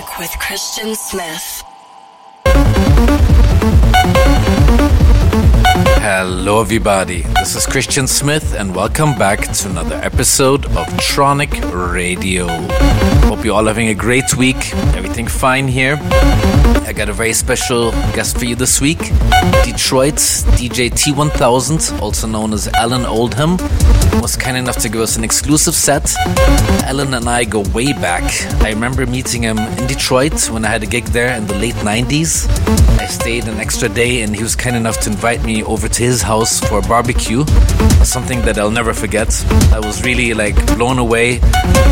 Tronic with Christian Smith. Hello, everybody. This is Christian Smith, and welcome back to another episode of Tronic Radio. Hope you're all having a great week. Everything fine here. I got a very special guest for you this week Detroit's DJ T1000, also known as Alan Oldham, was kind enough to give us an exclusive set. Alan and I go way back. I remember meeting him in Detroit when I had a gig there in the late 90s. I stayed an extra day, and he was kind enough to invite me over to his house for a barbecue. Something that I'll never forget. I was really like blown away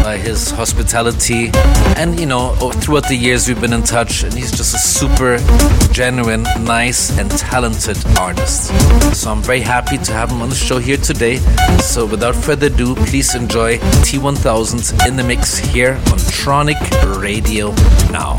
by his hospitality, and you know, throughout the years we've been in touch, and he's just a super genuine, nice, and talented artist. So I'm very happy to have him on the show here today. So without further ado, please enjoy T1000 in the mix here on Tronic Radio now.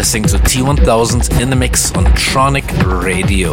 Listening to T1000 in the mix on Tronic Radio.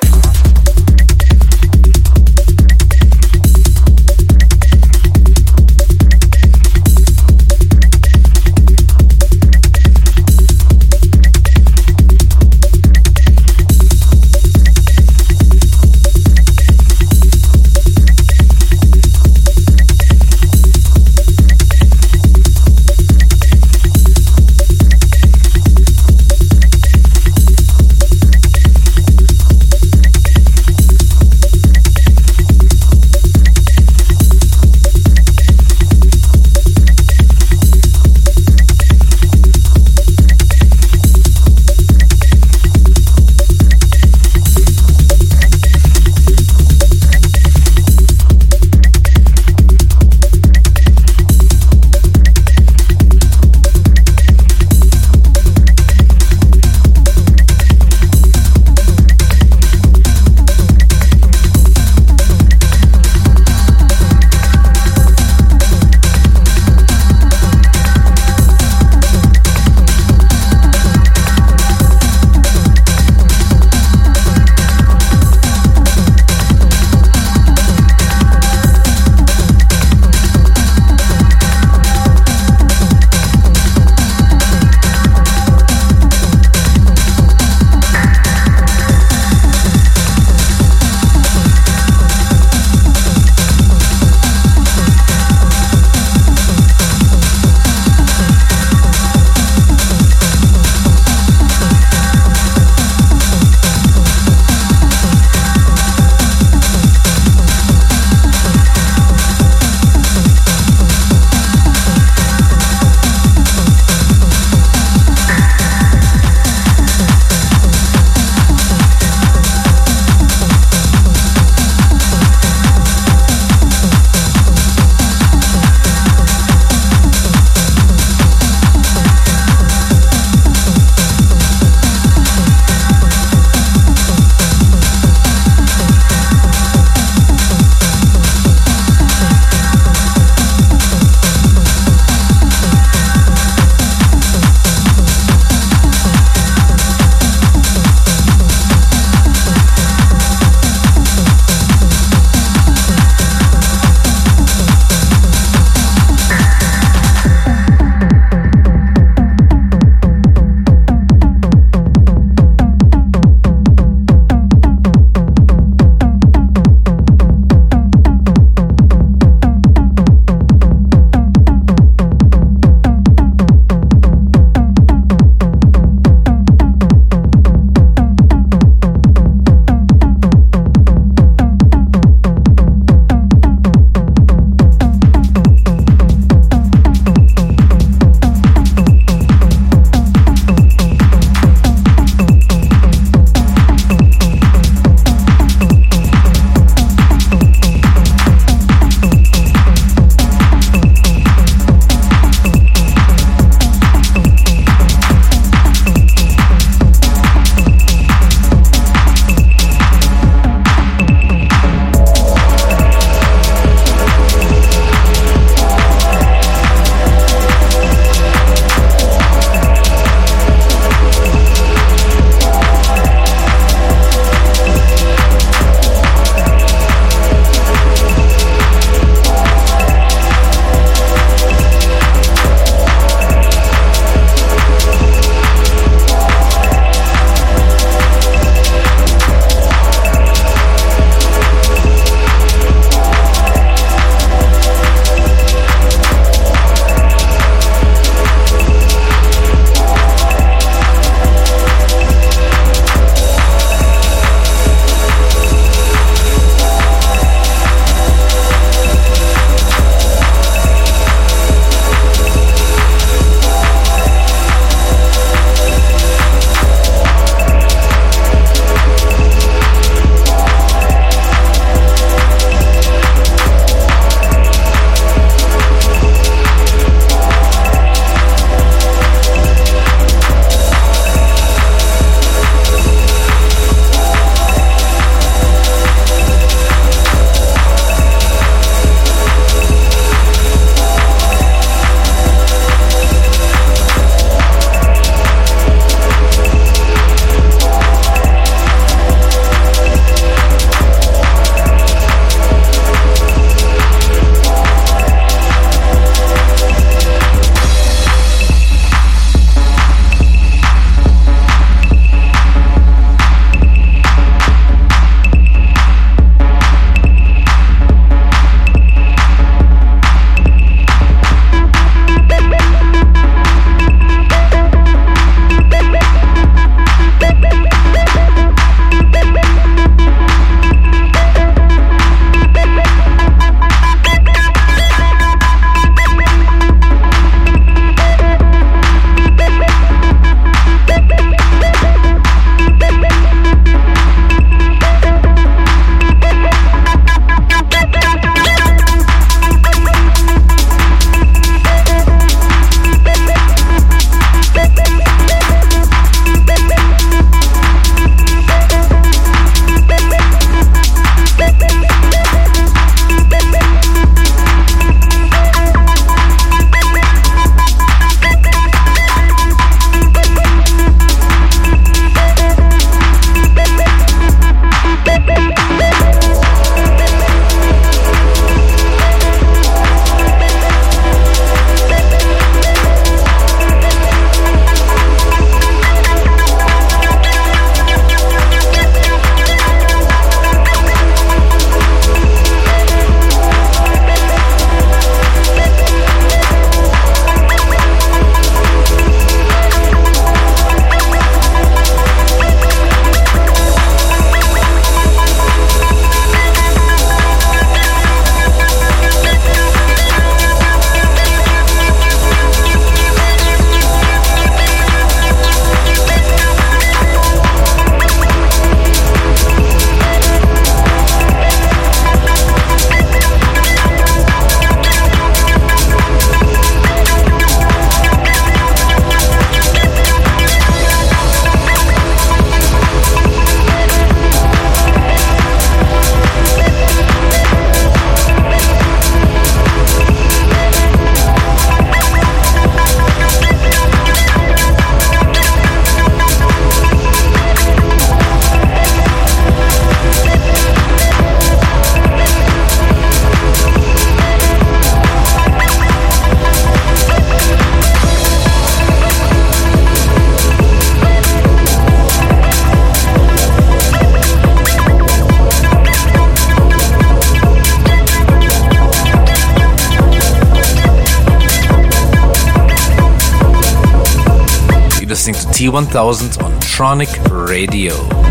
T1000 on Tronic Radio.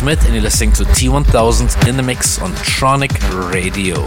Smith, and you're listening to T1000 in the mix on Tronic Radio.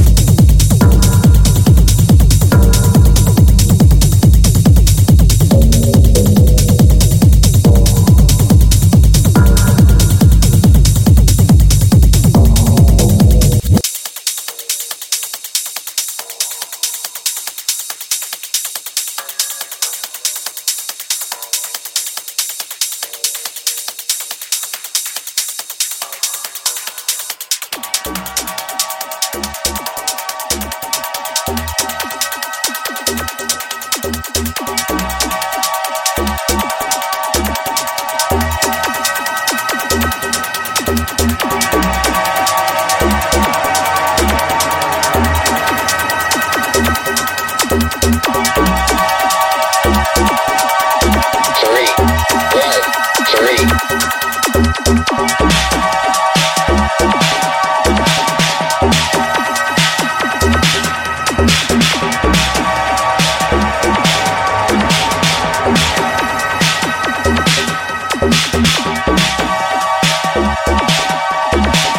Bye.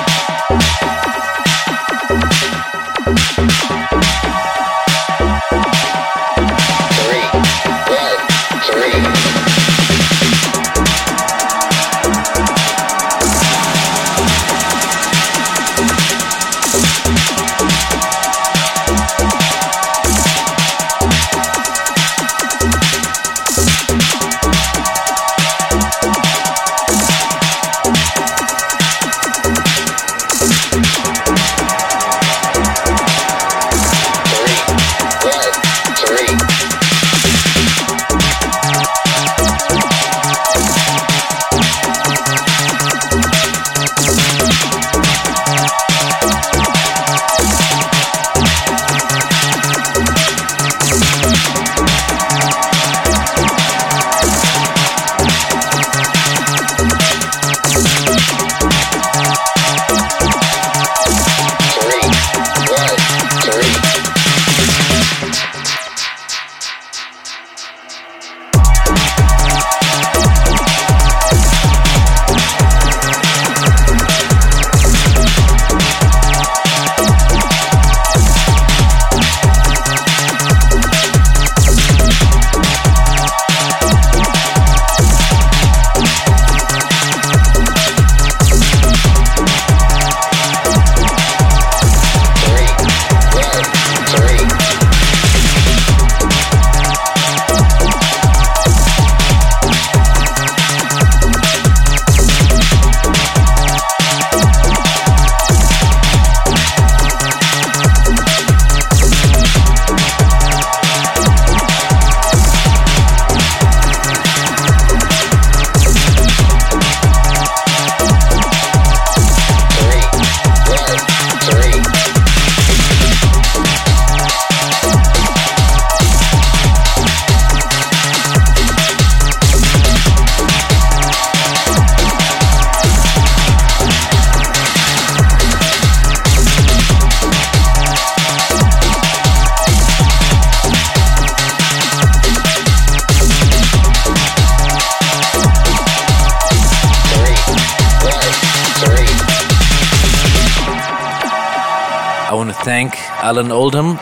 Alan Oldham,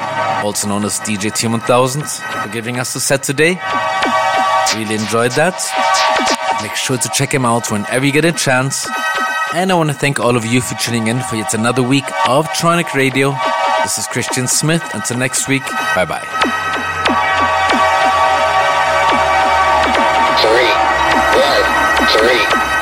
also known as DJ T1000, for giving us the set today. Really enjoyed that. Make sure to check him out whenever you get a chance. And I want to thank all of you for tuning in for yet another week of Tronic Radio. This is Christian Smith. Until next week, bye bye. Three, one, three.